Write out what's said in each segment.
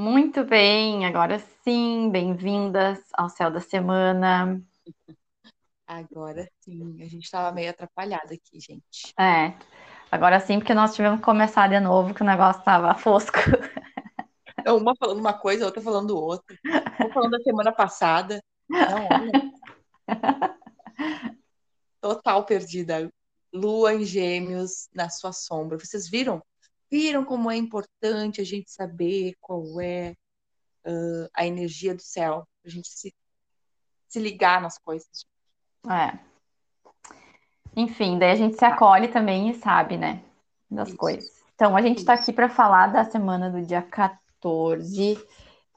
Muito bem, agora sim, bem-vindas ao Céu da Semana. Agora sim, a gente estava meio atrapalhada aqui, gente. É, agora sim, porque nós tivemos que começar de novo, que o negócio estava fosco. Então, uma falando uma coisa, a outra falando outra. Uma falando da semana passada. Não, olha. Total perdida. Lua em gêmeos na sua sombra. Vocês viram? Viram como é importante a gente saber qual é uh, a energia do céu, a gente se, se ligar nas coisas. É. Enfim, daí a gente se acolhe também e sabe, né, das Isso. coisas. Então, a gente está aqui para falar da semana do dia 14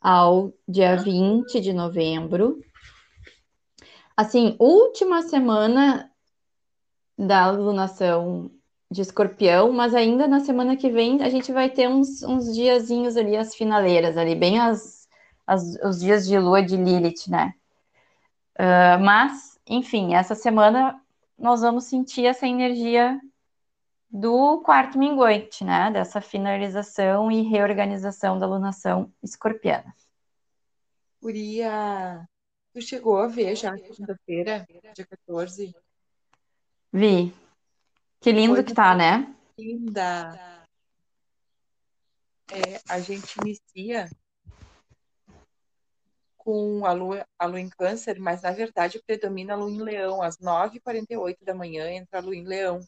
ao dia 20 de novembro. Assim, última semana da lunação de escorpião, mas ainda na semana que vem a gente vai ter uns, uns diazinhos ali, as finaleiras ali, bem as, as, os dias de lua de Lilith, né? Uh, mas, enfim, essa semana nós vamos sentir essa energia do quarto minguante, né? Dessa finalização e reorganização da lunação escorpiana. Guria, tu chegou a ver já segunda-feira, dia 14? Vi. Que lindo Coisa que tá, né? linda. É, a gente inicia com a lua, a lua em câncer, mas na verdade predomina a lua em leão. Às 9h48 da manhã entra a lua em leão.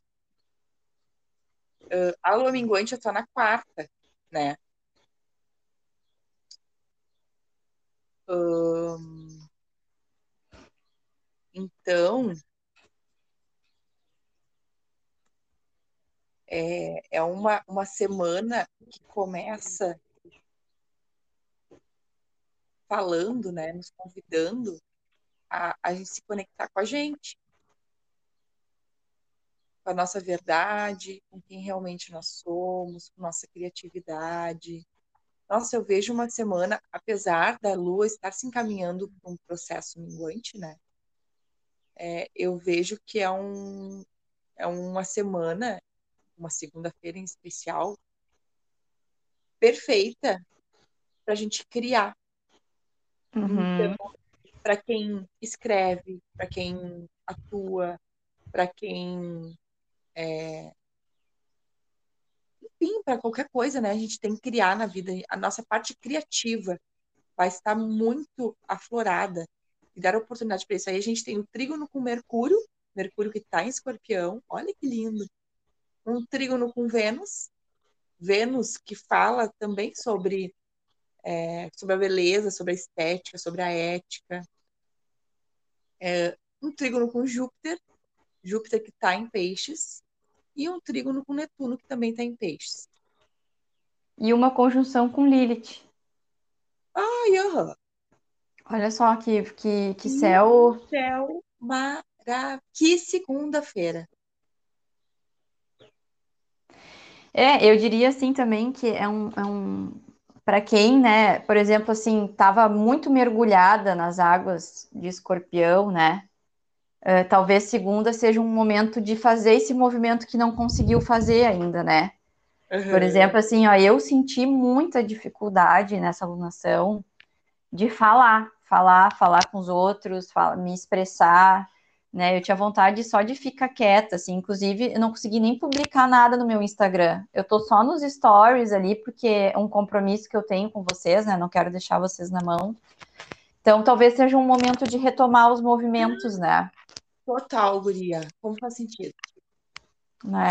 Uh, a lua minguante é só na quarta, né? Ahn, então, é, é uma, uma semana que começa falando, né, nos convidando a, a gente se conectar com a gente, com a nossa verdade, com quem realmente nós somos, com nossa criatividade. Nossa, eu vejo uma semana, apesar da Lua estar se encaminhando para um processo minguante, né? É, eu vejo que é, um, é uma semana, uma segunda-feira em especial, perfeita para a gente criar. Uhum. Então, para quem escreve, para quem atua, para quem. É... Enfim, para qualquer coisa, né? A gente tem que criar na vida. A nossa parte criativa vai estar muito aflorada e dar oportunidade para isso. Aí a gente tem o trígono com Mercúrio, Mercúrio que está em escorpião, olha que lindo. Um trígono com Vênus, Vênus que fala também sobre é, sobre a beleza, sobre a estética, sobre a ética. É, um trígono com Júpiter, Júpiter que está em peixes, e um trígono com Netuno que também está em peixes. E uma conjunção com Lilith. Ai, aham. Olha só que, que, que céu. Céu maravilhoso. Que segunda-feira. É, eu diria assim também que é um, é um para quem, né, por exemplo, assim, estava muito mergulhada nas águas de escorpião, né? Uh, talvez segunda seja um momento de fazer esse movimento que não conseguiu fazer ainda, né? Uhum. Por exemplo, assim, ó, eu senti muita dificuldade nessa alunação de falar, falar, falar com os outros, falar, me expressar, né? Eu tinha vontade só de ficar quieta, assim. Inclusive, eu não consegui nem publicar nada no meu Instagram. Eu tô só nos stories ali, porque é um compromisso que eu tenho com vocês, né? Não quero deixar vocês na mão. Então, talvez seja um momento de retomar os movimentos, né? Total, guria. Como faz sentido? Né?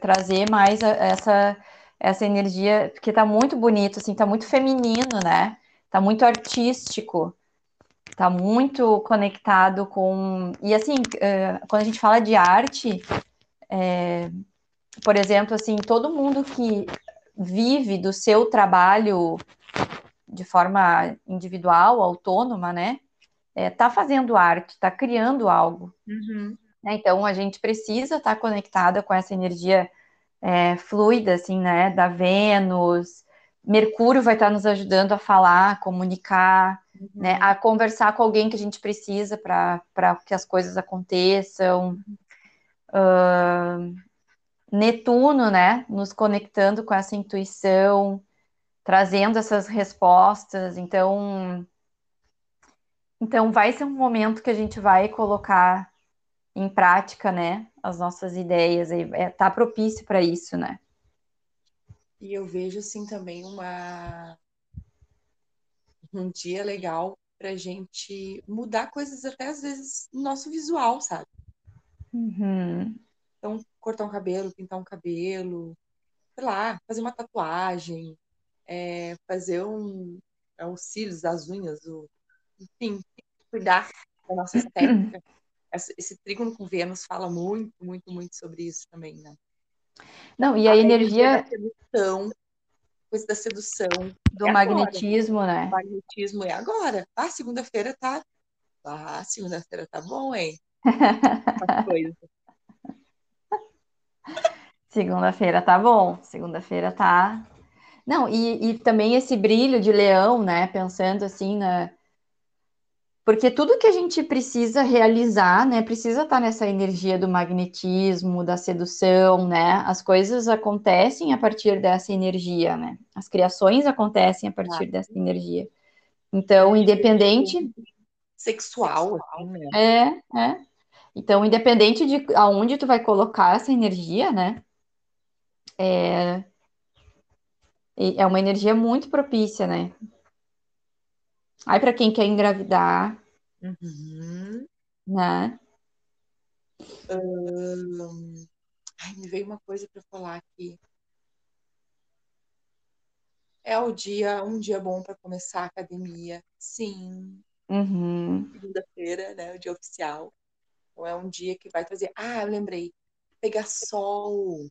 Trazer mais essa, essa energia, porque tá muito bonito, assim, tá muito feminino, né? Tá muito artístico tá muito conectado com. E assim, quando a gente fala de arte, é... por exemplo, assim, todo mundo que vive do seu trabalho de forma individual, autônoma, né? É, tá fazendo arte, tá criando algo. Uhum. Né? Então a gente precisa estar tá conectada com essa energia é, fluida, assim, né? Da Vênus. Mercúrio vai estar nos ajudando a falar, a comunicar, uhum. né? A conversar com alguém que a gente precisa para que as coisas aconteçam. Uh, Netuno, né? Nos conectando com essa intuição. trazendo essas respostas. Então, então vai ser um momento que a gente vai colocar em prática, né, as nossas ideias. E é, tá propício para isso, né? E eu vejo assim também uma um dia legal para gente mudar coisas até às vezes no nosso visual, sabe? Uhum. Então, cortar um cabelo, pintar um cabelo, sei lá, fazer uma tatuagem, é, fazer um, é, os cílios, as unhas, o, enfim, cuidar da nossa estética. Esse, esse trígono com Vênus fala muito, muito, muito sobre isso também, né? Não, e a, a energia. Sedução, coisa da sedução. Do é magnetismo, agora. né? O magnetismo é agora. Ah, segunda-feira tá. Ah, segunda-feira tá bom, hein? coisa. Segunda-feira tá bom. Segunda-feira tá. Não, e, e também esse brilho de leão, né? Pensando assim na. Porque tudo que a gente precisa realizar, né, precisa estar nessa energia do magnetismo, da sedução, né? As coisas acontecem a partir dessa energia, né? As criações acontecem a partir ah. dessa energia. Então, independente sexual, assim, né? É, é. Então, independente de aonde tu vai colocar essa energia, né? É, é uma energia muito propícia, né? Aí, para quem quer engravidar, uhum. né? Um... Ai, me veio uma coisa para falar aqui. É o dia, um dia bom para começar a academia. Sim. Uhum. Segunda-feira, né? O dia oficial. Então é um dia que vai trazer. Ah, eu lembrei. Pegar sol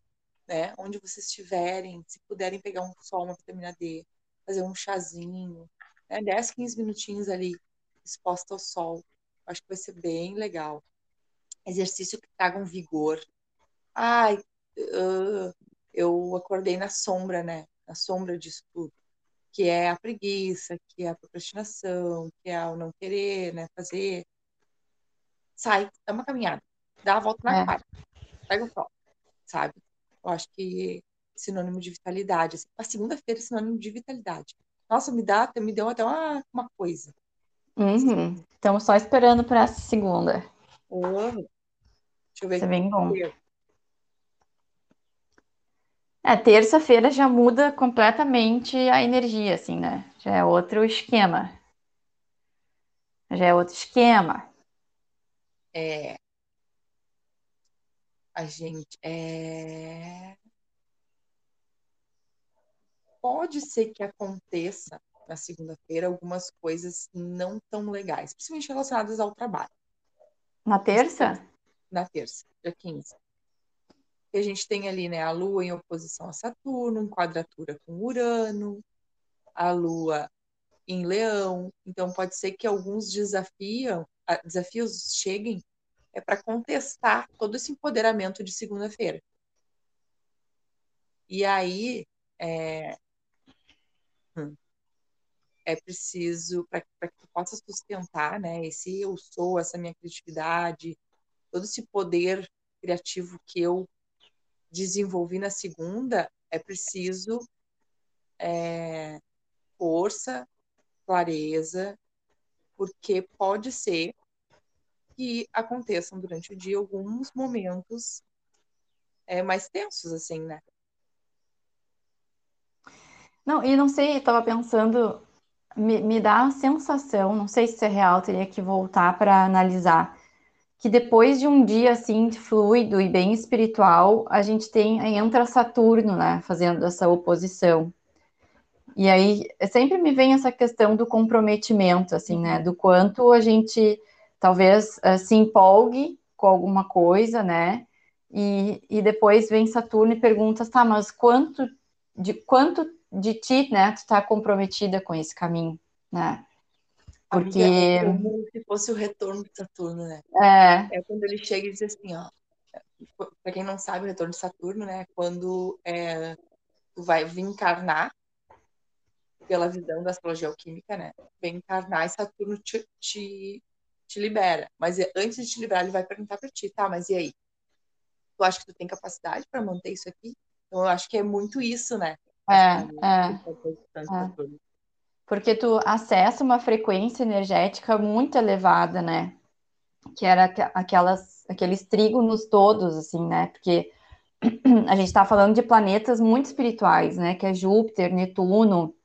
né? Onde vocês estiverem, se puderem pegar um sol, uma vitamina D, fazer um chazinho, né? 10, 15 minutinhos ali exposta ao sol. Acho que vai ser bem legal. Exercício que traga um vigor. Ai, uh, eu acordei na sombra, né? Na sombra disso tudo. Que é a preguiça, que é a procrastinação, que é o não querer, né? Fazer. Sai, dá uma caminhada, dá a volta na é. quadra, pega o sol, sabe? Eu acho que sinônimo de vitalidade. Assim, a segunda-feira é sinônimo de vitalidade. Nossa, me dá, me deu até uma, uma coisa. Uhum. Estamos só esperando para essa segunda. Oh. Deixa eu ver. Isso é bem bom. É, terça-feira já muda completamente a energia, assim, né? Já é outro esquema. Já é outro esquema. É, a gente é... pode ser que aconteça na segunda-feira algumas coisas não tão legais, principalmente relacionadas ao trabalho. Na terça? Na terça, dia 15. E a gente tem ali, né, a Lua em oposição a Saturno, em quadratura com Urano, a Lua em Leão. Então pode ser que alguns desafiam, desafios cheguem é para contestar todo esse empoderamento de segunda-feira. E aí é, é preciso, para que tu possa sustentar né, esse eu sou, essa minha criatividade, todo esse poder criativo que eu desenvolvi na segunda, é preciso é, força, clareza, porque pode ser que aconteçam durante o dia alguns momentos é, mais tensos, assim, né? Não, e não sei, estava pensando, me, me dá a sensação, não sei se é real, teria que voltar para analisar, que depois de um dia assim fluido e bem espiritual, a gente tem entra Saturno, né, fazendo essa oposição. E aí sempre me vem essa questão do comprometimento, assim, né, do quanto a gente talvez uh, se empolgue com alguma coisa, né? E, e depois vem Saturno e pergunta, tá, mas quanto de quanto de ti, né, tu está comprometida com esse caminho, né? Porque é como se fosse o retorno de Saturno, né? É. É quando ele chega e diz assim, ó, para quem não sabe, o retorno de Saturno, né, quando é, tu vai vir encarnar pela visão da astrologia alquímica, né? Vem encarnar e Saturno te, te te libera. Mas antes de te liberar, ele vai perguntar para ti, tá, mas e aí? Tu acha que tu tem capacidade para manter isso aqui? Então, eu acho que é muito isso, né? É, é, é. Porque tu acessa uma frequência energética muito elevada, né? Que era aquelas, aqueles trígonos todos, assim, né? Porque a gente está falando de planetas muito espirituais, né? Que é Júpiter, Netuno,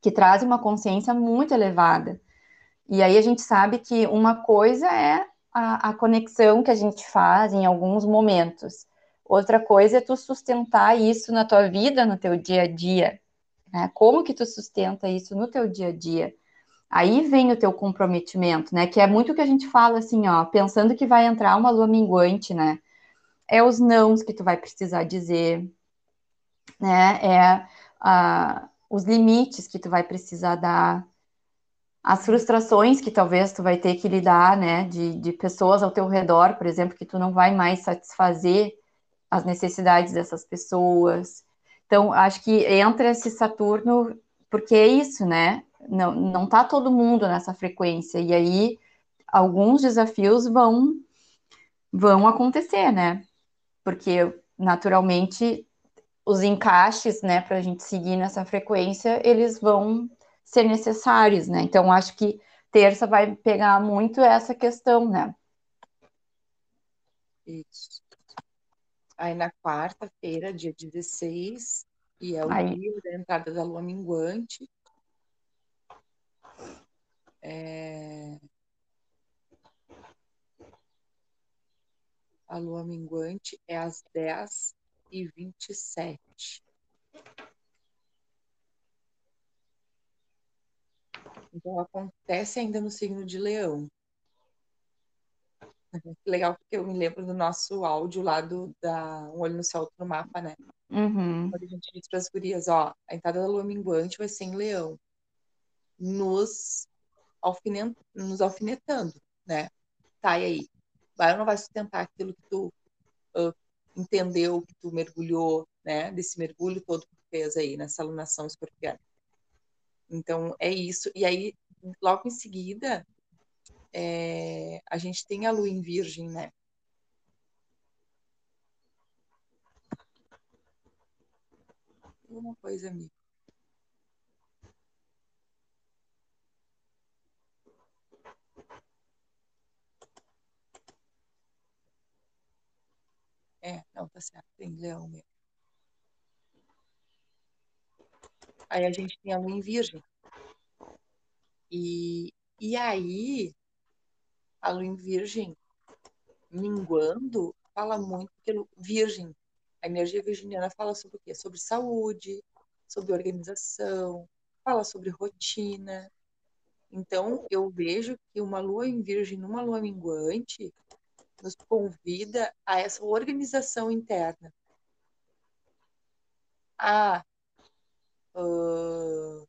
que trazem uma consciência muito elevada. E aí a gente sabe que uma coisa é a, a conexão que a gente faz em alguns momentos. Outra coisa é tu sustentar isso na tua vida, no teu dia a dia. Né? Como que tu sustenta isso no teu dia a dia? Aí vem o teu comprometimento, né? Que é muito o que a gente fala assim, ó, pensando que vai entrar uma lua minguante, né? É os nãos que tu vai precisar dizer, né? É a, os limites que tu vai precisar dar, as frustrações que talvez tu vai ter que lidar, né, de, de pessoas ao teu redor, por exemplo, que tu não vai mais satisfazer as necessidades dessas pessoas. Então, acho que entra esse Saturno, porque é isso, né? Não, não tá todo mundo nessa frequência, e aí alguns desafios vão vão acontecer, né? Porque naturalmente os encaixes, né, para a gente seguir nessa frequência, eles vão ser necessários, né? Então, acho que terça vai pegar muito essa questão, né? Isso. Aí na quarta-feira, dia 16, e é o Aí. dia da entrada da lua minguante. É... A lua minguante é às 10 e 27. Então acontece ainda no signo de Leão. Legal, porque eu me lembro do nosso áudio lá do da Um Olho no Céu, Outro no Mapa, né? Uhum. Quando a gente disse para as gurias, ó, a entrada da lua minguante vai ser em Leão. Nos, alfinet, nos alfinetando, né? Tá, e aí? Vai ou não vai sustentar aquilo que tu uh, entendeu, que tu mergulhou, né? Desse mergulho todo que tu fez aí nessa alunação escorpiana. Então, é isso. E aí, logo em seguida, é, a gente tem a lua em virgem, né? Uma coisa, amigo. É, não, tá certo, tem leão mesmo. Aí a gente tem a lua em virgem. E, e aí, a lua em virgem minguando, fala muito pelo virgem. A energia virginiana fala sobre o quê? Sobre saúde, sobre organização, fala sobre rotina. Então, eu vejo que uma lua em virgem numa lua minguante nos convida a essa organização interna. A Uh,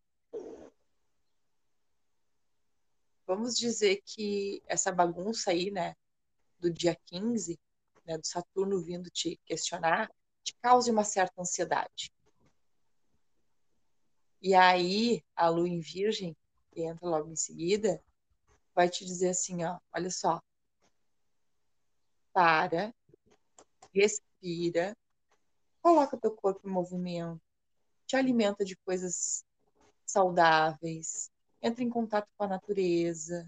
vamos dizer que essa bagunça aí, né, do dia 15, né, do Saturno vindo te questionar, te cause uma certa ansiedade. E aí, a lua em virgem, que entra logo em seguida, vai te dizer assim, ó, olha só, para, respira, coloca teu corpo em movimento, te alimenta de coisas saudáveis, entra em contato com a natureza,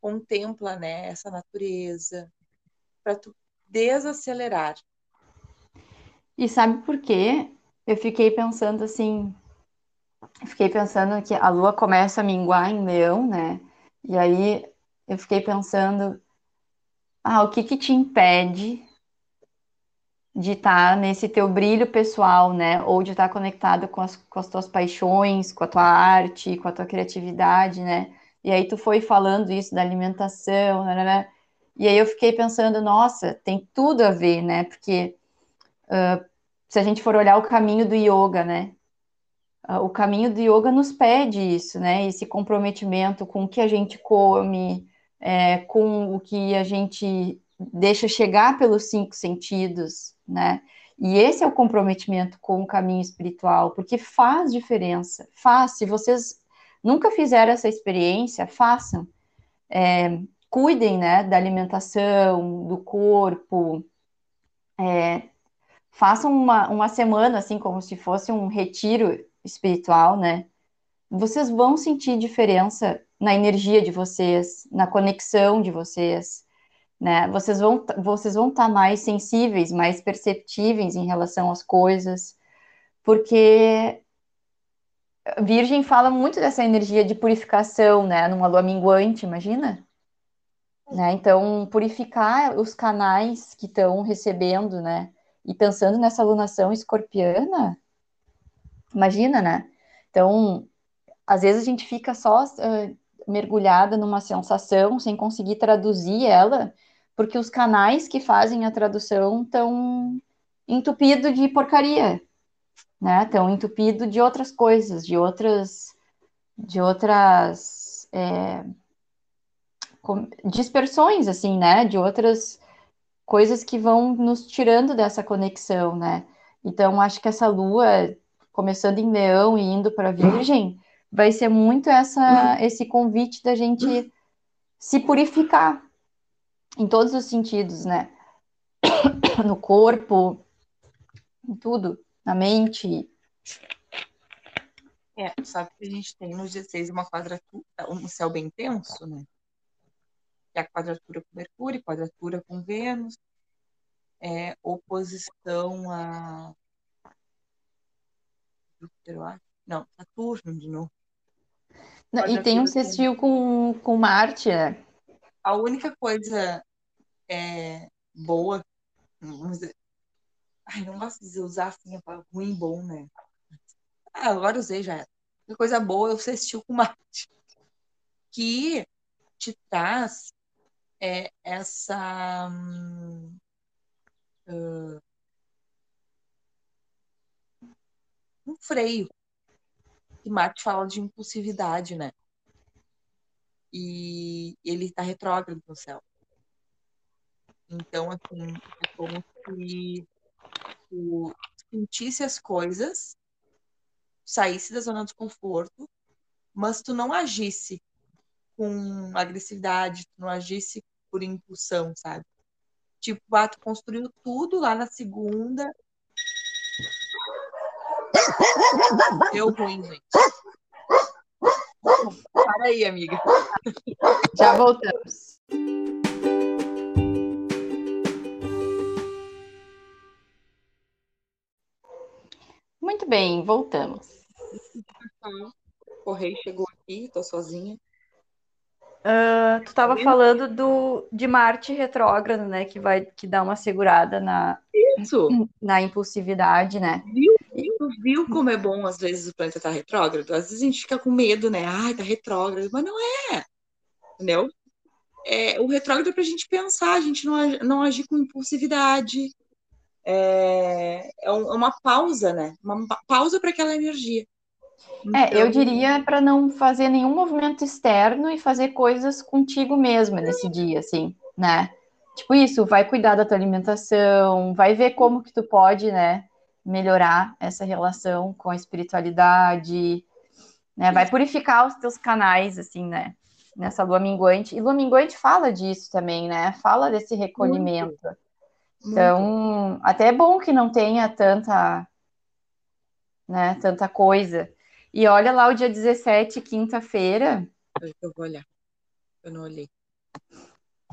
contempla né, essa natureza, para tu desacelerar. E sabe por quê? Eu fiquei pensando assim, fiquei pensando que a lua começa a minguar em leão, né? E aí eu fiquei pensando, ah, o que que te impede de estar tá nesse teu brilho pessoal, né? Ou de estar tá conectado com as, com as tuas paixões, com a tua arte, com a tua criatividade, né? E aí tu foi falando isso da alimentação, né? né, né? E aí eu fiquei pensando, nossa, tem tudo a ver, né? Porque uh, se a gente for olhar o caminho do yoga, né? Uh, o caminho do yoga nos pede isso, né? Esse comprometimento com o que a gente come, é, com o que a gente deixa chegar pelos cinco sentidos, né? E esse é o comprometimento com o caminho espiritual, porque faz diferença, faz. Se vocês nunca fizeram essa experiência, façam. É, cuidem, né, da alimentação, do corpo, é, façam uma, uma semana, assim, como se fosse um retiro espiritual, né? Vocês vão sentir diferença na energia de vocês, na conexão de vocês, né? Vocês vão vocês vão estar tá mais sensíveis, mais perceptíveis em relação às coisas, porque Virgem fala muito dessa energia de purificação, né? Numa lua minguante, imagina? Né? Então, purificar os canais que estão recebendo, né? E pensando nessa alunação escorpiana, imagina, né? Então, às vezes a gente fica só uh, mergulhada numa sensação sem conseguir traduzir ela, porque os canais que fazem a tradução estão entupidos de porcaria, né? Estão entupidos de outras coisas, de outras, de outras é, dispersões, assim, né? De outras coisas que vão nos tirando dessa conexão, né? Então, acho que essa lua, começando em Leão e indo para Virgem, vai ser muito essa, esse convite da gente se purificar em todos os sentidos, né? No corpo, em tudo, na mente. É, sabe que a gente tem no 16 uma quadratura, um céu bem tenso, né? Que é a quadratura com Mercúrio, quadratura com Vênus, é, oposição a Júpiter, eu acho. Não, Saturno de novo. Não, e tem um sextil com, com Marte, é. A única coisa é, boa, ai, não gosto de usar assim, ruim bom, né? Ah, agora usei já. A coisa boa é o sextil com Marte, que te traz é, essa uh, um freio que Marte fala de impulsividade, né? E ele está retrógrado no céu. Então, assim, é como se tu sentisse as coisas, saísse da zona de conforto, mas tu não agisse com agressividade, tu não agisse por impulsão, sabe? Tipo, ah, tu construiu tudo lá na segunda, Deu ruim, gente. Para aí, amiga. Já voltamos. Muito bem, voltamos. O correio chegou aqui, tô sozinha. Uh, tu estava falando do, de Marte retrógrado, né? Que vai que dá uma segurada na, Isso. na impulsividade, né? Viu, viu, viu como é bom às vezes o planeta tá retrógrado? Às vezes a gente fica com medo, né? Ai, tá retrógrado, mas não é. Entendeu? É, o retrógrado é pra gente pensar, a gente não, não agir com impulsividade. É, é, é uma pausa, né? Uma pausa para aquela energia. Então... É, eu então diria para não fazer nenhum movimento externo e fazer coisas contigo mesma nesse dia, assim, né? Tipo isso, vai cuidar da tua alimentação, vai ver como que tu pode, né, melhorar essa relação com a espiritualidade, né? Vai purificar os teus canais, assim, né? Nessa lua minguante. E lua minguante fala disso também, né? Fala desse recolhimento. Muito. Então, Muito. até é bom que não tenha tanta, né, tanta coisa. E olha lá o dia 17, quinta-feira. Eu vou olhar. Eu não olhei.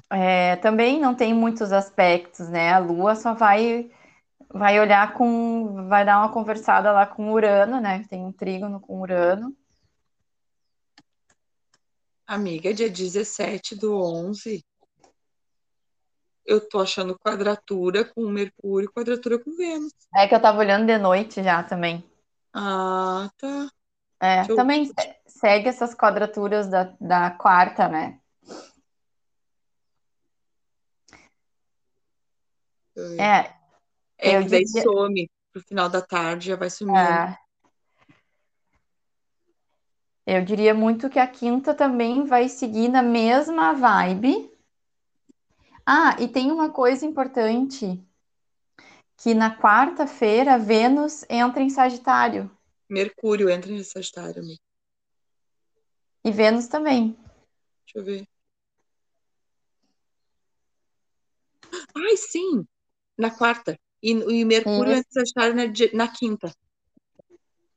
É, também não tem muitos aspectos, né? A Lua só vai vai olhar com, vai dar uma conversada lá com Urano, né? Tem um trígono com Urano. Amiga, dia 17 do 11, eu tô achando quadratura com Mercúrio e quadratura com Vênus. É que eu tava olhando de noite já também. Ah, tá. É, eu... também segue essas quadraturas da, da quarta, né? É. É que daí diria... some pro final da tarde, já vai sumindo. É. Eu diria muito que a quinta também vai seguir na mesma vibe. Ah, e tem uma coisa importante, que na quarta-feira Vênus entra em Sagitário. Mercúrio entra em Sagitário, amigo. E Vênus também. Deixa eu ver. Ai, sim! Na quarta. E, e Mercúrio entra em Sagitário na, na quinta.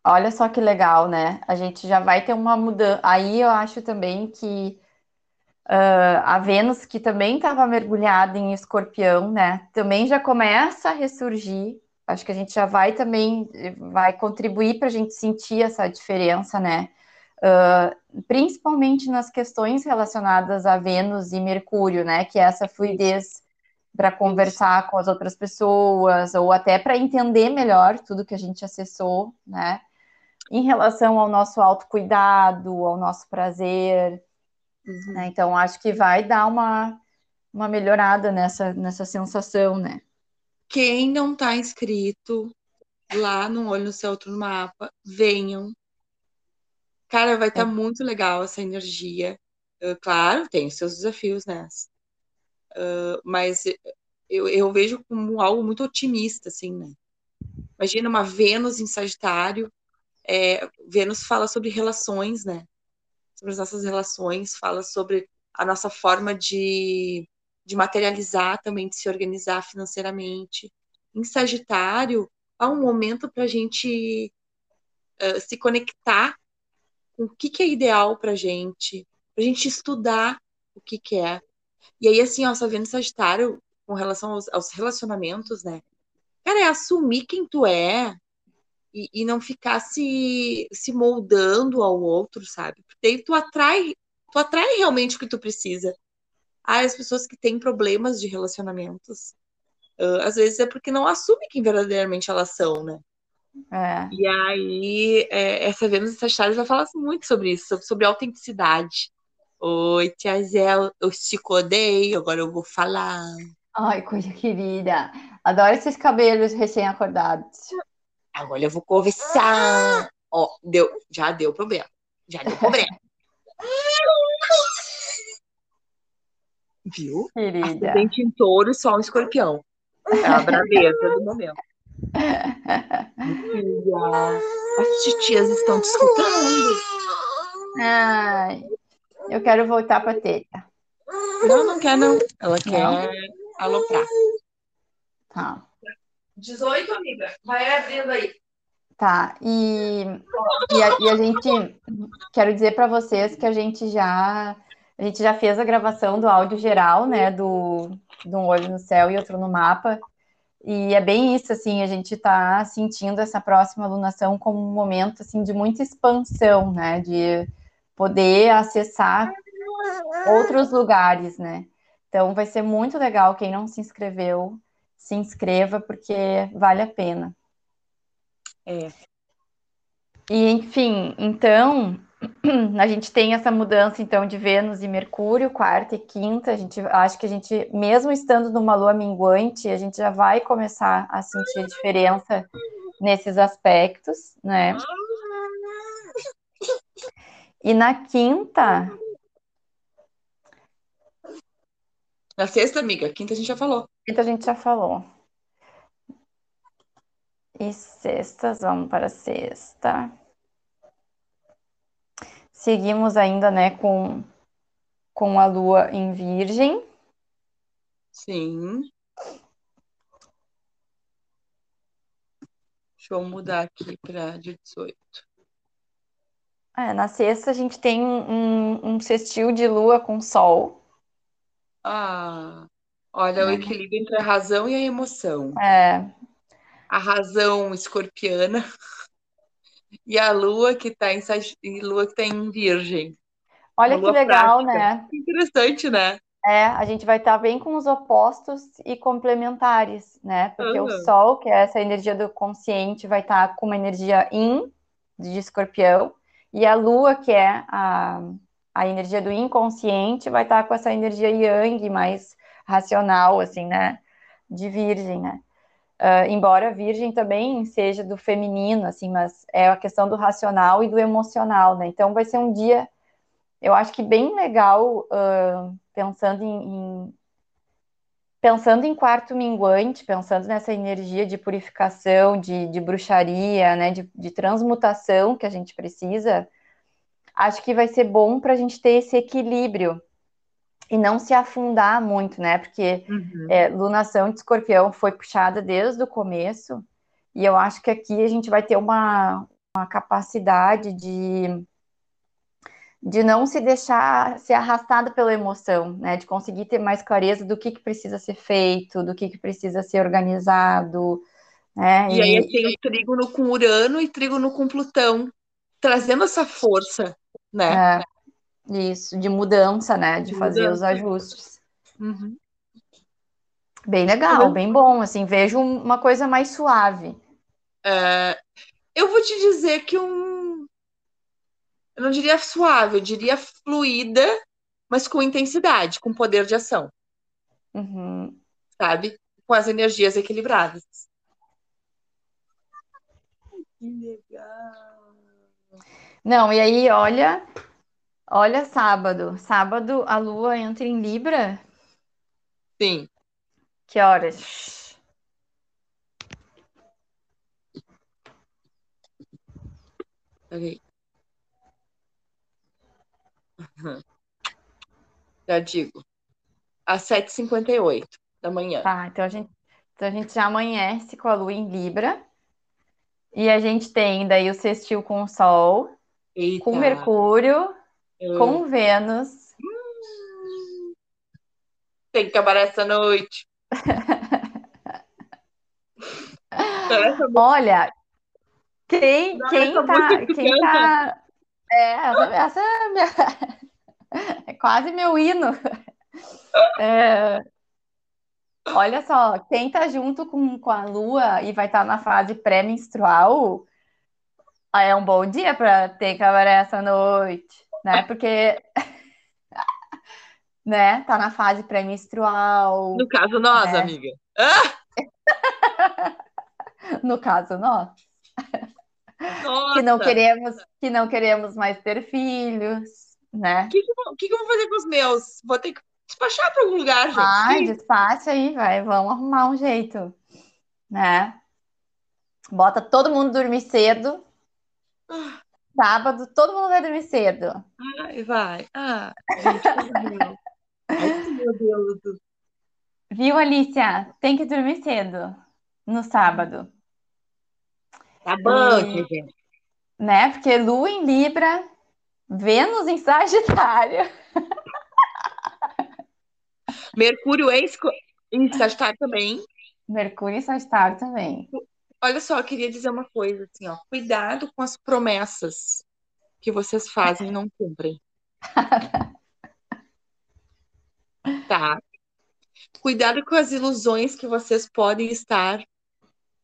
Olha só que legal, né? A gente já vai ter uma mudança. Aí eu acho também que uh, a Vênus, que também estava mergulhada em escorpião, né? Também já começa a ressurgir. Acho que a gente já vai também, vai contribuir para a gente sentir essa diferença, né? Uh, principalmente nas questões relacionadas a Vênus e Mercúrio, né? Que é essa fluidez para conversar com as outras pessoas, ou até para entender melhor tudo que a gente acessou, né? Em relação ao nosso autocuidado, ao nosso prazer. Uhum. Né? Então, acho que vai dar uma, uma melhorada nessa, nessa sensação, né? Quem não está inscrito lá no Olho no Céu, outro no Mapa, venham. Cara, vai estar tá é. muito legal essa energia. Uh, claro, tem os seus desafios, né? Uh, mas eu, eu vejo como algo muito otimista, assim, né? Imagina uma Vênus em Sagitário. É, Vênus fala sobre relações, né? Sobre as nossas relações, fala sobre a nossa forma de, de materializar também, de se organizar financeiramente. Em Sagitário, há um momento para a gente uh, se conectar com o que, que é ideal para a gente, para a gente estudar o que, que é. E aí, assim, ó, essa Vênus Sagitário com relação aos, aos relacionamentos, né? Cara, é assumir quem tu é e, e, não ficar se, se moldando ao outro, sabe? Porque daí tu atrai, tu atrai realmente o que tu precisa. Ah, as pessoas que têm problemas de relacionamentos, uh, às vezes é porque não assumem quem verdadeiramente elas são, né? É. E aí, é, essa Vênus e Sagitário vai falar muito sobre isso, sobre, sobre autenticidade. Oi, tia Zé, eu te odeio, agora eu vou falar. Ai, coisa querida. Adoro esses cabelos recém-acordados. Agora eu vou conversar. Ó, deu, já deu problema. Já deu problema. Viu? Querida. Acidente em touro, só um escorpião. É a braveza do momento. As titias estão te escutando. Ai, eu quero voltar para teta. Não, não quer, não. Ela quer. Não aloprar. Tá. 18, amiga. Vai abrindo aí. Tá, e, e, a, e a gente, quero dizer para vocês que a gente já, a gente já fez a gravação do áudio geral, né, do, de um olho no céu e outro no mapa, e é bem isso, assim, a gente está sentindo essa próxima alunação como um momento, assim, de muita expansão, né, de poder acessar outros lugares, né, então vai ser muito legal. Quem não se inscreveu, se inscreva, porque vale a pena. É. E, enfim, então, a gente tem essa mudança, então, de Vênus e Mercúrio, quarta e quinta. A gente acha que a gente, mesmo estando numa lua minguante, a gente já vai começar a sentir a diferença nesses aspectos, né? E na quinta, Na sexta, amiga. Quinta a gente já falou. Quinta a gente já falou. E sextas, vamos para sexta. Seguimos ainda, né, com, com a lua em Virgem. Sim. Deixa eu mudar aqui para dia 18. É, na sexta a gente tem um, um sextil de lua com sol. Ah, olha, o né? equilíbrio entre a razão e a emoção. É. A razão escorpiana e a lua que está em, lua que tá em virgem. Olha que legal, prática. né? Interessante, né? É, a gente vai estar tá bem com os opostos e complementares, né? Porque uhum. o Sol, que é essa energia do consciente, vai estar tá com uma energia in de escorpião, e a Lua, que é a, a energia do inconsciente vai estar com essa energia yang mais racional, assim, né? De virgem, né? Uh, embora virgem também seja do feminino, assim, mas é a questão do racional e do emocional, né? Então vai ser um dia, eu acho que bem legal, uh, pensando em, em, pensando em quarto minguante, pensando nessa energia de purificação, de, de bruxaria, né? De, de transmutação que a gente precisa acho que vai ser bom para a gente ter esse equilíbrio e não se afundar muito, né? Porque uhum. é, lunação de escorpião foi puxada desde o começo, e eu acho que aqui a gente vai ter uma, uma capacidade de, de não se deixar ser arrastado pela emoção, né? De conseguir ter mais clareza do que, que precisa ser feito, do que, que precisa ser organizado. Né? E, e aí tem o trígono com Urano e trígono com Plutão, trazendo essa força, né? É. Isso, de mudança, né? De, de fazer mudança. os ajustes. Uhum. Bem legal, bem bom. Assim, vejo uma coisa mais suave. É, eu vou te dizer que um. Eu não diria suave, eu diria fluida, mas com intensidade, com poder de ação. Uhum. Sabe? Com as energias equilibradas. Que legal. Não, e aí, olha, Olha, sábado. Sábado a lua entra em Libra. Sim. Que horas? Ok. Já digo. Às 7h58 da manhã. Tá, então a gente, então a gente já amanhece com a lua em Libra. E a gente tem daí o sextil com o Sol, Eita. com Mercúrio com Vênus. tem que acabar essa noite. Olha, quem, quem tá. Quem tá é, essa, essa é, minha, é quase meu hino. É, olha só, quem tá junto com, com a Lua e vai estar tá na fase pré-menstrual, é um bom dia para ter cabaré essa noite né? Porque né, tá na fase pré-menstrual. No caso nós, né? amiga. no caso nós. Nossa. Que não queremos, que não queremos mais ter filhos, né? O que, que, que, eu vou fazer com os meus? Vou ter que despachar para algum lugar, gente. Ai, despacha aí, vai, vamos arrumar um jeito, né? Bota todo mundo dormir cedo. Ah. Sábado, todo mundo vai dormir cedo. Ai, vai. Ah, gente, Ai, meu Deus. Viu, Alicia? Tem que dormir cedo no sábado. Tá bom, gente. Né? Porque Lua em Libra, Vênus em Sagitário. Mercúrio em, em Sagitário também. Mercúrio em Sagitário também. Olha só, eu queria dizer uma coisa assim, ó. Cuidado com as promessas que vocês fazem e não cumprem. tá? Cuidado com as ilusões que vocês podem estar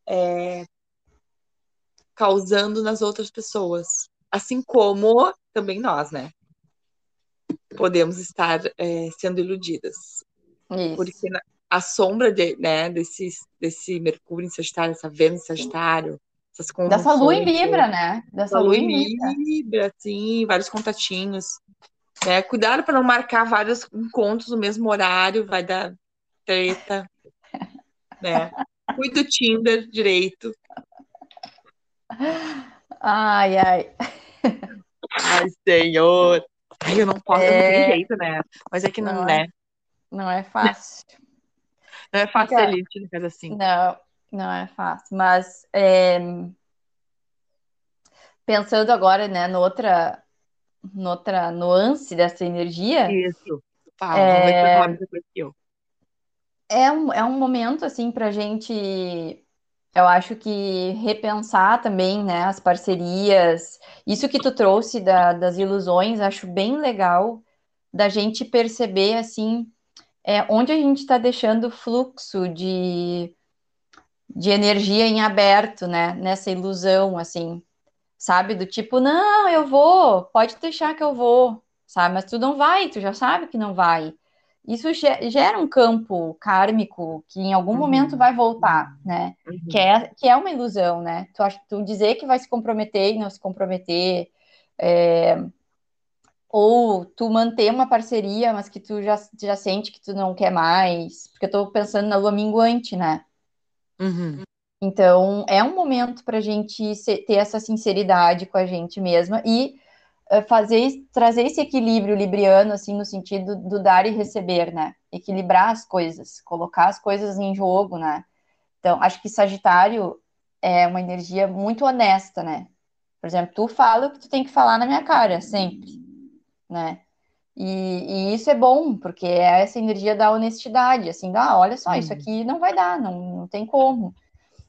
é, causando nas outras pessoas. Assim como também nós, né? Podemos estar é, sendo iludidas. Isso. Porque a sombra de, né, desse, desse Mercúrio em Sagitário, essa Vênus em Sagitário, essas Dessa lua em Libra, né? Dessa lua em Libra. Sim, vários contatinhos. É, cuidado para não marcar vários encontros no mesmo horário, vai dar treta. né? Cuida do Tinder direito. Ai, ai. Ai, senhor. Ai, eu não posso, é... não tem é. jeito, né? Mas é que não, não né? É, não é fácil. Não é fácil ser elite, no caso assim. Não, não é fácil. Mas é... pensando agora, né, noutra, noutra nuance dessa energia. Isso. Fala, é... depois que eu. É um, é um momento, assim, para gente, eu acho que repensar também, né, as parcerias. Isso que tu trouxe da, das ilusões, acho bem legal da gente perceber, assim, é onde a gente está deixando fluxo de, de energia em aberto, né? Nessa ilusão, assim, sabe? Do tipo, não, eu vou, pode deixar que eu vou, sabe? Mas tu não vai, tu já sabe que não vai. Isso gera um campo kármico que em algum uhum. momento vai voltar, né? Uhum. Que, é, que é uma ilusão, né? Tu, tu dizer que vai se comprometer e não se comprometer, é, ou tu manter uma parceria, mas que tu já, já sente que tu não quer mais, porque eu tô pensando na lua minguante, né? Uhum. Então, é um momento para a gente ter essa sinceridade com a gente mesma e fazer, trazer esse equilíbrio libriano, assim, no sentido do dar e receber, né? Equilibrar as coisas, colocar as coisas em jogo, né? Então, acho que Sagitário é uma energia muito honesta, né? Por exemplo, tu fala o que tu tem que falar na minha cara, sempre, né? E, e, isso é bom, porque é essa energia da honestidade, assim, ah, olha só, isso uhum. aqui não vai dar, não, não tem como,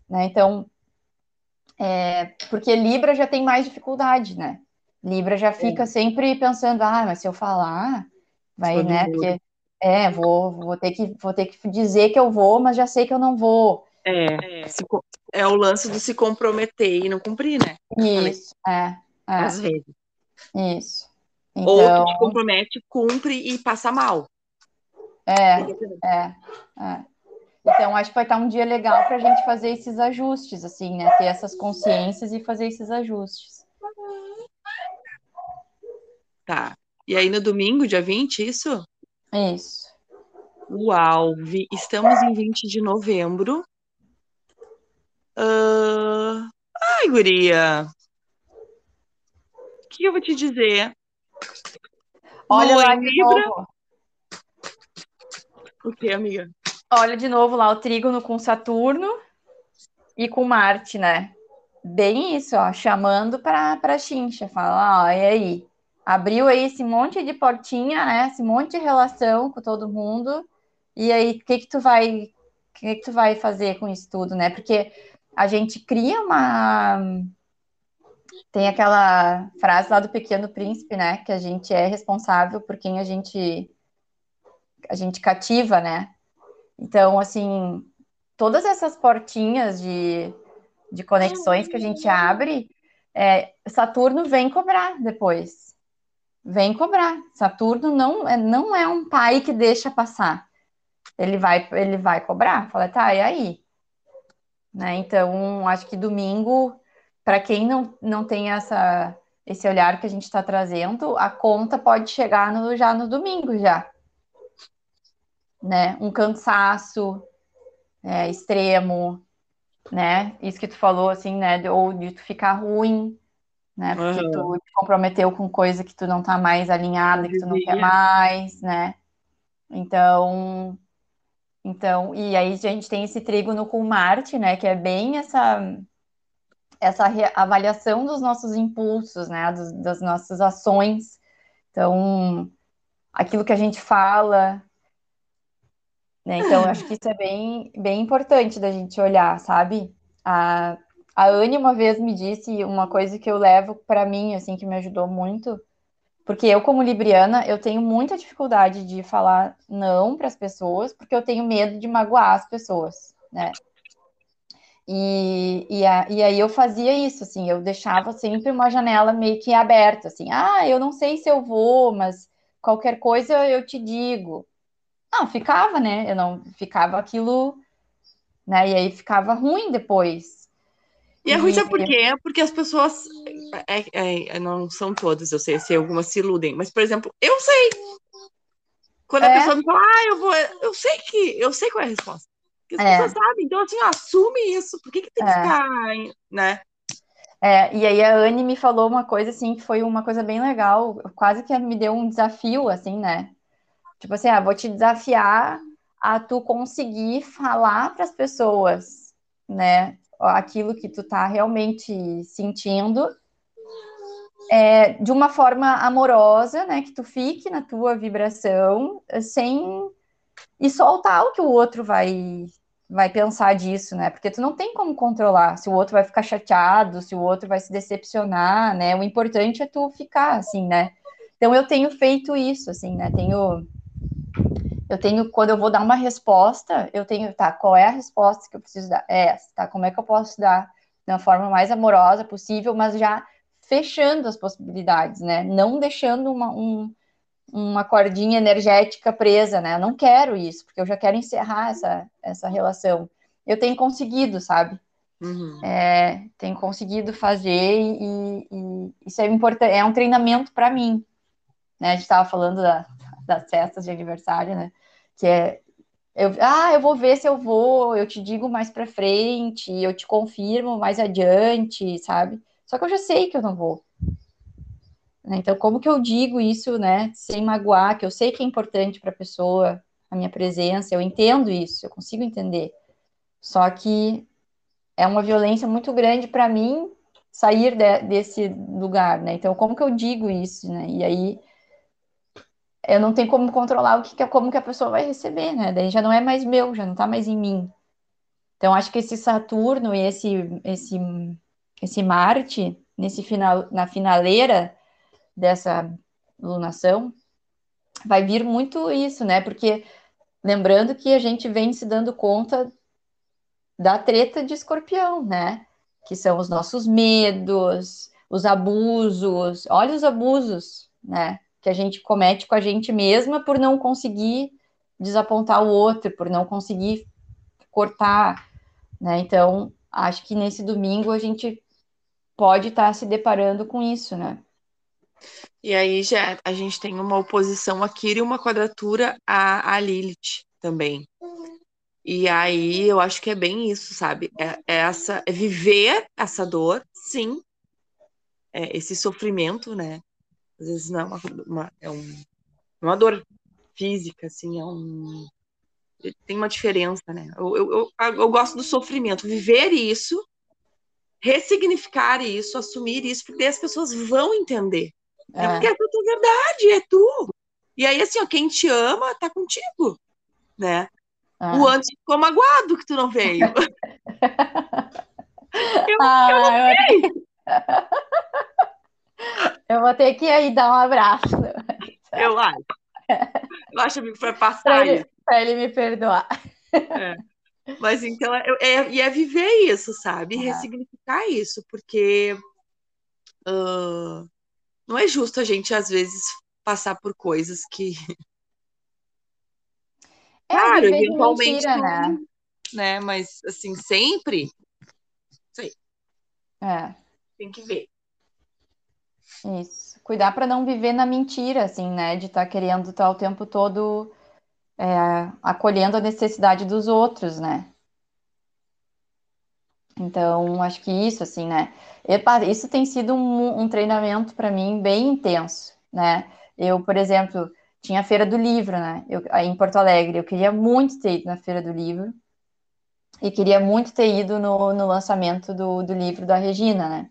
né? Então, é, porque Libra já tem mais dificuldade, né? Libra já fica é. sempre pensando, ah, mas se eu falar, vai, né? Porque, é, vou, vou, ter que, vou ter que dizer que eu vou, mas já sei que eu não vou. É, é, é o lance de se comprometer e não cumprir, né? Isso, é, é. Às vezes. Isso. Então... Ou tu te compromete, cumpre e passa mal. É, é, é. Então, acho que vai estar um dia legal para a gente fazer esses ajustes, assim, né? Ter essas consciências e fazer esses ajustes. Tá. E aí no domingo, dia 20, isso? Isso. Uau! Estamos em 20 de novembro. Uh... Ai, guria! O que eu vou te dizer? Olha lá de novo. O que, amiga? Olha de novo lá o trígono com Saturno e com Marte, né? Bem isso, ó, chamando para para Chincha, fala, ó, e aí? Abriu aí esse monte de portinha, né? Esse monte de relação com todo mundo. E aí, o que que tu vai, que que tu vai fazer com isso tudo, né? Porque a gente cria uma tem aquela frase lá do Pequeno Príncipe, né? Que a gente é responsável por quem a gente a gente cativa, né? Então, assim, todas essas portinhas de, de conexões que a gente abre, é, Saturno vem cobrar depois. Vem cobrar. Saturno não, é, não é um pai que deixa passar. Ele vai, ele vai cobrar. Fala, tá, e aí? Né? Então, acho que domingo, para quem não, não tem essa, esse olhar que a gente está trazendo, a conta pode chegar no, já no domingo já né? Um cansaço é, extremo, né? Isso que tu falou, assim, né? Ou de tu ficar ruim, né? Porque uhum. tu te comprometeu com coisa que tu não tá mais alinhada, que tu não quer mais, né? Então, então, e aí a gente tem esse trígono com Marte, né? Que é bem essa essa avaliação dos nossos impulsos, né? Dos, das nossas ações. Então, aquilo que a gente fala, né? Então, acho que isso é bem, bem importante da gente olhar, sabe? A, a Anne uma vez me disse uma coisa que eu levo para mim, assim, que me ajudou muito, porque eu, como libriana, eu tenho muita dificuldade de falar não para as pessoas, porque eu tenho medo de magoar as pessoas, né? E, e, a, e, aí eu fazia isso, assim, eu deixava sempre uma janela meio que aberta, assim, ah, eu não sei se eu vou, mas qualquer coisa eu te digo. Não, ficava, né? Eu não ficava aquilo, né? E aí ficava ruim depois. E é ruim, sabe por quê? Porque as pessoas. É, é, é, não são todas, eu sei, sei, algumas se iludem. Mas, por exemplo, eu sei. Quando a é. pessoa me fala, ah, eu vou. Eu sei que. Eu sei qual é a resposta. Porque as é. pessoas sabem. Então, assim, ó, assume isso. Por que, que tem que é. ficar, né? É, e aí a Anne me falou uma coisa assim que foi uma coisa bem legal, quase que me deu um desafio, assim, né? Tipo assim, ah, vou te desafiar a tu conseguir falar para as pessoas, né, aquilo que tu tá realmente sentindo, é, de uma forma amorosa, né, que tu fique na tua vibração, sem e soltar o que o outro vai vai pensar disso, né? Porque tu não tem como controlar se o outro vai ficar chateado, se o outro vai se decepcionar, né? O importante é tu ficar assim, né? Então eu tenho feito isso, assim, né? Tenho eu tenho, quando eu vou dar uma resposta, eu tenho, tá, qual é a resposta que eu preciso dar? É essa, tá? Como é que eu posso dar da forma mais amorosa possível, mas já fechando as possibilidades, né? Não deixando uma, um, uma cordinha energética presa, né? Eu não quero isso, porque eu já quero encerrar essa, essa relação. Eu tenho conseguido, sabe? Uhum. É, tenho conseguido fazer e, e, isso é importante, é um treinamento para mim. Né? A gente estava falando da, das festas de aniversário, né? Que é eu, ah, eu vou ver se eu vou, eu te digo mais para frente, eu te confirmo mais adiante, sabe? Só que eu já sei que eu não vou. Né? Então, como que eu digo isso, né, sem magoar, que eu sei que é importante para a pessoa, a minha presença, eu entendo isso, eu consigo entender. Só que é uma violência muito grande para mim sair de, desse lugar, né? Então, como que eu digo isso, né? E aí eu não tenho como controlar o que, como que a pessoa vai receber, né? Daí já não é mais meu, já não está mais em mim. Então, acho que esse Saturno e esse esse esse Marte nesse final na finaleira dessa lunação, vai vir muito isso, né? Porque lembrando que a gente vem se dando conta da treta de escorpião, né? Que são os nossos medos, os abusos, olha os abusos, né? Que a gente comete com a gente mesma por não conseguir desapontar o outro, por não conseguir cortar, né? Então, acho que nesse domingo a gente pode estar tá se deparando com isso, né? E aí já a gente tem uma oposição a Kira e uma quadratura a, a Lilith também. E aí eu acho que é bem isso, sabe? É, é essa, é viver essa dor, sim. É esse sofrimento, né? Às vezes não é uma, uma, é um, é uma dor física, assim, é um. Tem uma diferença, né? Eu, eu, eu, eu gosto do sofrimento, viver isso, ressignificar isso, assumir isso, porque as pessoas vão entender. É, é porque é a tua verdade, é tu. E aí, assim, ó, quem te ama tá contigo, né? É. O antes ficou magoado que tu não veio. eu, ah, eu não eu... eu vou ter que ir aí dar um abraço. Eu acho. Eu acho que foi passar pra ele, pra ele me perdoar. É. Mas então, é, é, e é viver isso, sabe? Ressignificar isso, porque uh, não é justo a gente, às vezes, passar por coisas que. É, claro, eventualmente. Mentira, né? né? Mas, assim, sempre. Sei. É. Tem que ver. Isso. Cuidar para não viver na mentira, assim, né? De estar tá querendo estar tá o tempo todo é, acolhendo a necessidade dos outros, né? Então, acho que isso, assim, né? Isso tem sido um, um treinamento para mim bem intenso, né? Eu, por exemplo, tinha a Feira do Livro, né? Eu, em Porto Alegre. Eu queria muito ter ido na Feira do Livro e queria muito ter ido no, no lançamento do, do livro da Regina, né?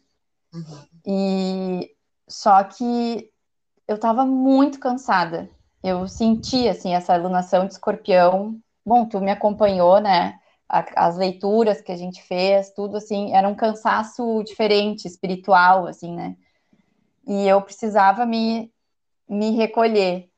Uhum. E só que eu estava muito cansada. Eu senti, assim, essa alunação de escorpião. Bom, tu me acompanhou, né? as leituras que a gente fez, tudo assim, era um cansaço diferente, espiritual, assim, né? E eu precisava me, me recolher.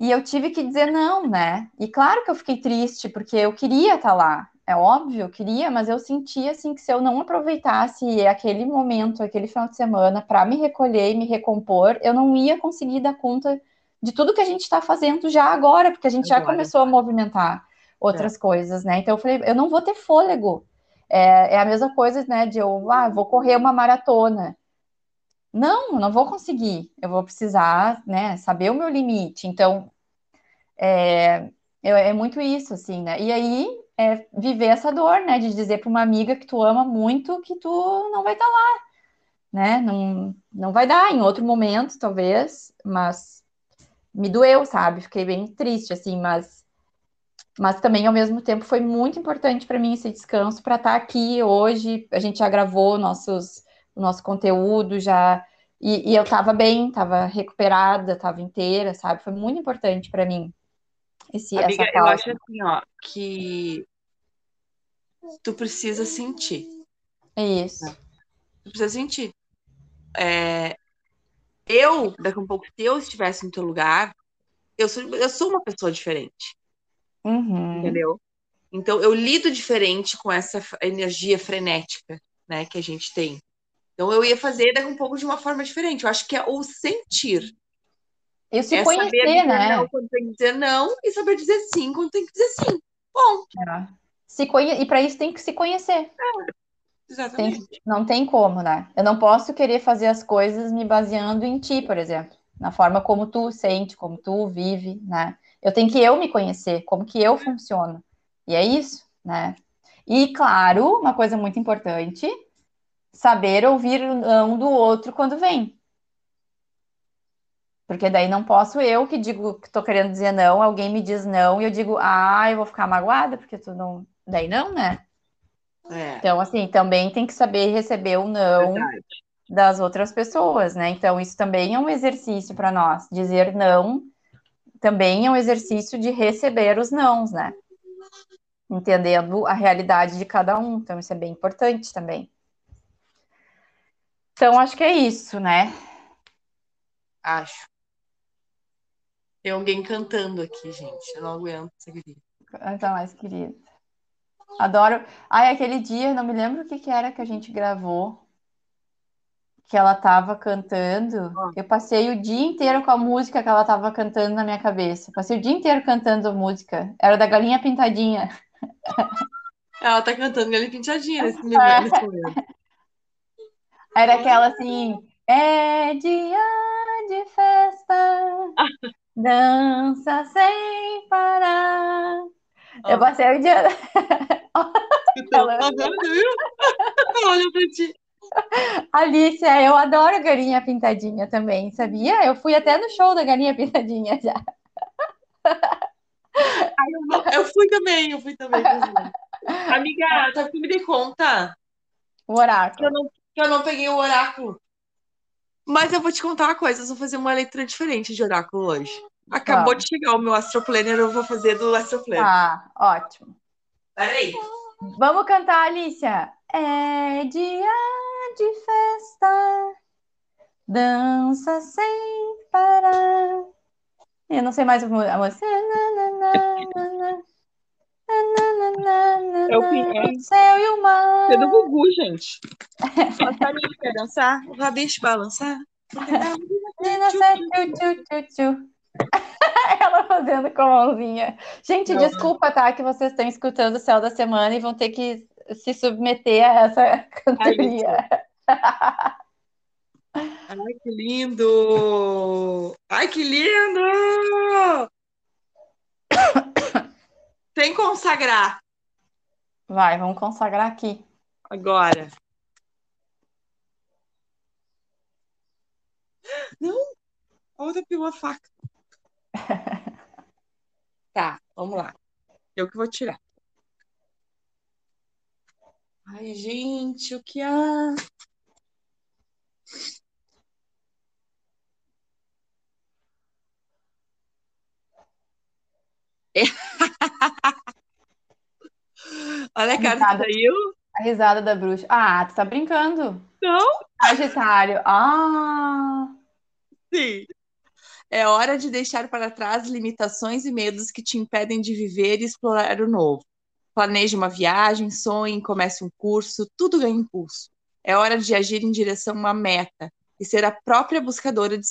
E eu tive que dizer não, né? E claro que eu fiquei triste, porque eu queria estar lá. É óbvio, eu queria, mas eu sentia assim que se eu não aproveitasse aquele momento, aquele final de semana para me recolher e me recompor, eu não ia conseguir dar conta de tudo que a gente está fazendo já agora, porque a gente agora. já começou a movimentar outras é. coisas, né? Então eu falei, eu não vou ter fôlego. É, é a mesma coisa, né? De eu, ah, vou correr uma maratona. Não, não vou conseguir. Eu vou precisar, né? Saber o meu limite. Então, é, é muito isso, assim, né? E aí, é viver essa dor, né? De dizer para uma amiga que tu ama muito que tu não vai estar tá lá, né? Não, não vai dar em outro momento, talvez, mas me doeu, sabe? Fiquei bem triste, assim, mas mas também ao mesmo tempo foi muito importante para mim esse descanso para estar tá aqui hoje. A gente já gravou nossos, o nosso conteúdo, já e, e eu estava bem, estava recuperada, estava inteira, sabe? Foi muito importante para mim. Esse, Amiga, essa eu acho assim, ó, que tu precisa sentir. É isso. Tu precisa sentir. É, eu, daqui a um pouco, se eu estivesse no teu lugar, eu sou, eu sou uma pessoa diferente. Uhum. Entendeu? Então, eu lido diferente com essa energia frenética né, que a gente tem. Então, eu ia fazer daqui um pouco de uma forma diferente. Eu acho que é o sentir. E se é conhecer, né? Não quando tem que dizer não e saber dizer sim quando tem que dizer sim. Bom. É. Se conhe... E para isso tem que se conhecer. É, exatamente. Tem... Não tem como, né? Eu não posso querer fazer as coisas me baseando em ti, por exemplo. Na forma como tu sente, como tu vive, né? Eu tenho que eu me conhecer, como que eu funciono. E é isso, né? E, claro, uma coisa muito importante, saber ouvir um do outro quando vem. Porque daí não posso eu que digo que tô querendo dizer não, alguém me diz não e eu digo, ah, eu vou ficar magoada porque tu não. Daí não, né? É, Então, assim, também tem que saber receber o não verdade. das outras pessoas, né? Então, isso também é um exercício para nós. Dizer não também é um exercício de receber os nãos, né? Entendendo a realidade de cada um. Então, isso é bem importante também. Então, acho que é isso, né? Acho. Tem alguém cantando aqui, gente. Eu não aguento essa grita. Tá mais querida. Adoro. Ai, aquele dia, não me lembro o que que era que a gente gravou, que ela tava cantando. Ah. Eu passei o dia inteiro com a música que ela tava cantando na minha cabeça. Passei o dia inteiro cantando a música. Era da Galinha Pintadinha. Ela tá cantando Galinha Pintadinha nesse momento. nesse momento. Era aquela assim: é dia de festa, dança sem parar. Eu passei o dia. Ela- tá vendo, viu? Olha pra ti. Alicia, eu adoro Galinha Pintadinha também, sabia? Eu fui até no show da Galinha Pintadinha já. Eu, fui também, eu fui também. inclusive. Amiga, sabe o que me dei conta? O Que oráculo. eu, não, que eu não peguei o oráculo. Mas eu vou te contar uma coisa, eu vou fazer uma leitura diferente de oráculo hoje. Acabou Tá. de chegar o meu Astroplanner, eu vou fazer do Astroplanner. Ah, ótimo. Peraí. Vamos cantar, Alicia. É dia de festa, dança sem parar. Eu não sei mais a música. É o fim, é. O céu e o mar. É do Gugu, gente. Passarinho quer dançar, o rabicho balançar. Tchu, tchu, tchu. Ela fazendo com a mãozinha. Gente, Não. desculpa, tá? Que vocês estão escutando o Céu da Semana e vão ter que se submeter a essa cantoria. Ai, que lindo! Ai, que lindo! Sem consagrar Vai, vamos consagrar aqui. agora. Não! A outra pegou a faca. Tá, vamos lá. Eu que vou tirar. Ai, gente, o que há? Olha a cara que Risada. saiu. A risada da bruxa. Ah, tu tá brincando? Não? Sagitário. Ah, Sim. É hora de deixar para trás limitações e medos que te impedem de viver e explorar o novo. Planeje uma viagem, sonhe, comece um curso, tudo ganha impulso. É hora de agir em direção a uma meta e ser a própria buscadora de,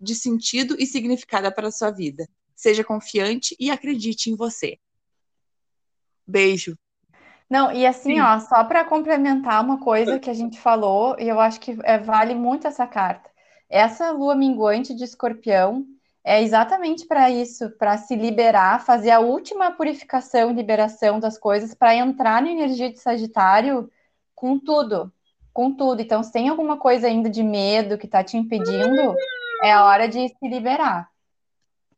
de sentido e significado para a sua vida. Seja confiante e acredite em você. Beijo. Não, e assim, Sim. ó, só para complementar uma coisa que a gente falou, e eu acho que é, vale muito essa carta. Essa lua minguante de escorpião é exatamente para isso, para se liberar, fazer a última purificação e liberação das coisas, para entrar na energia de Sagitário com tudo, com tudo. Então, se tem alguma coisa ainda de medo que está te impedindo, é a hora de se liberar.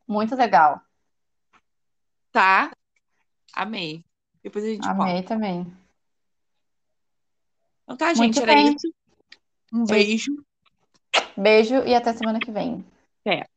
Muito legal. Tá? Amei. Depois a gente volta. Amei também. Então tá, gente, Muito era bem. isso. Um beijo. Beijo e até semana que vem. Até.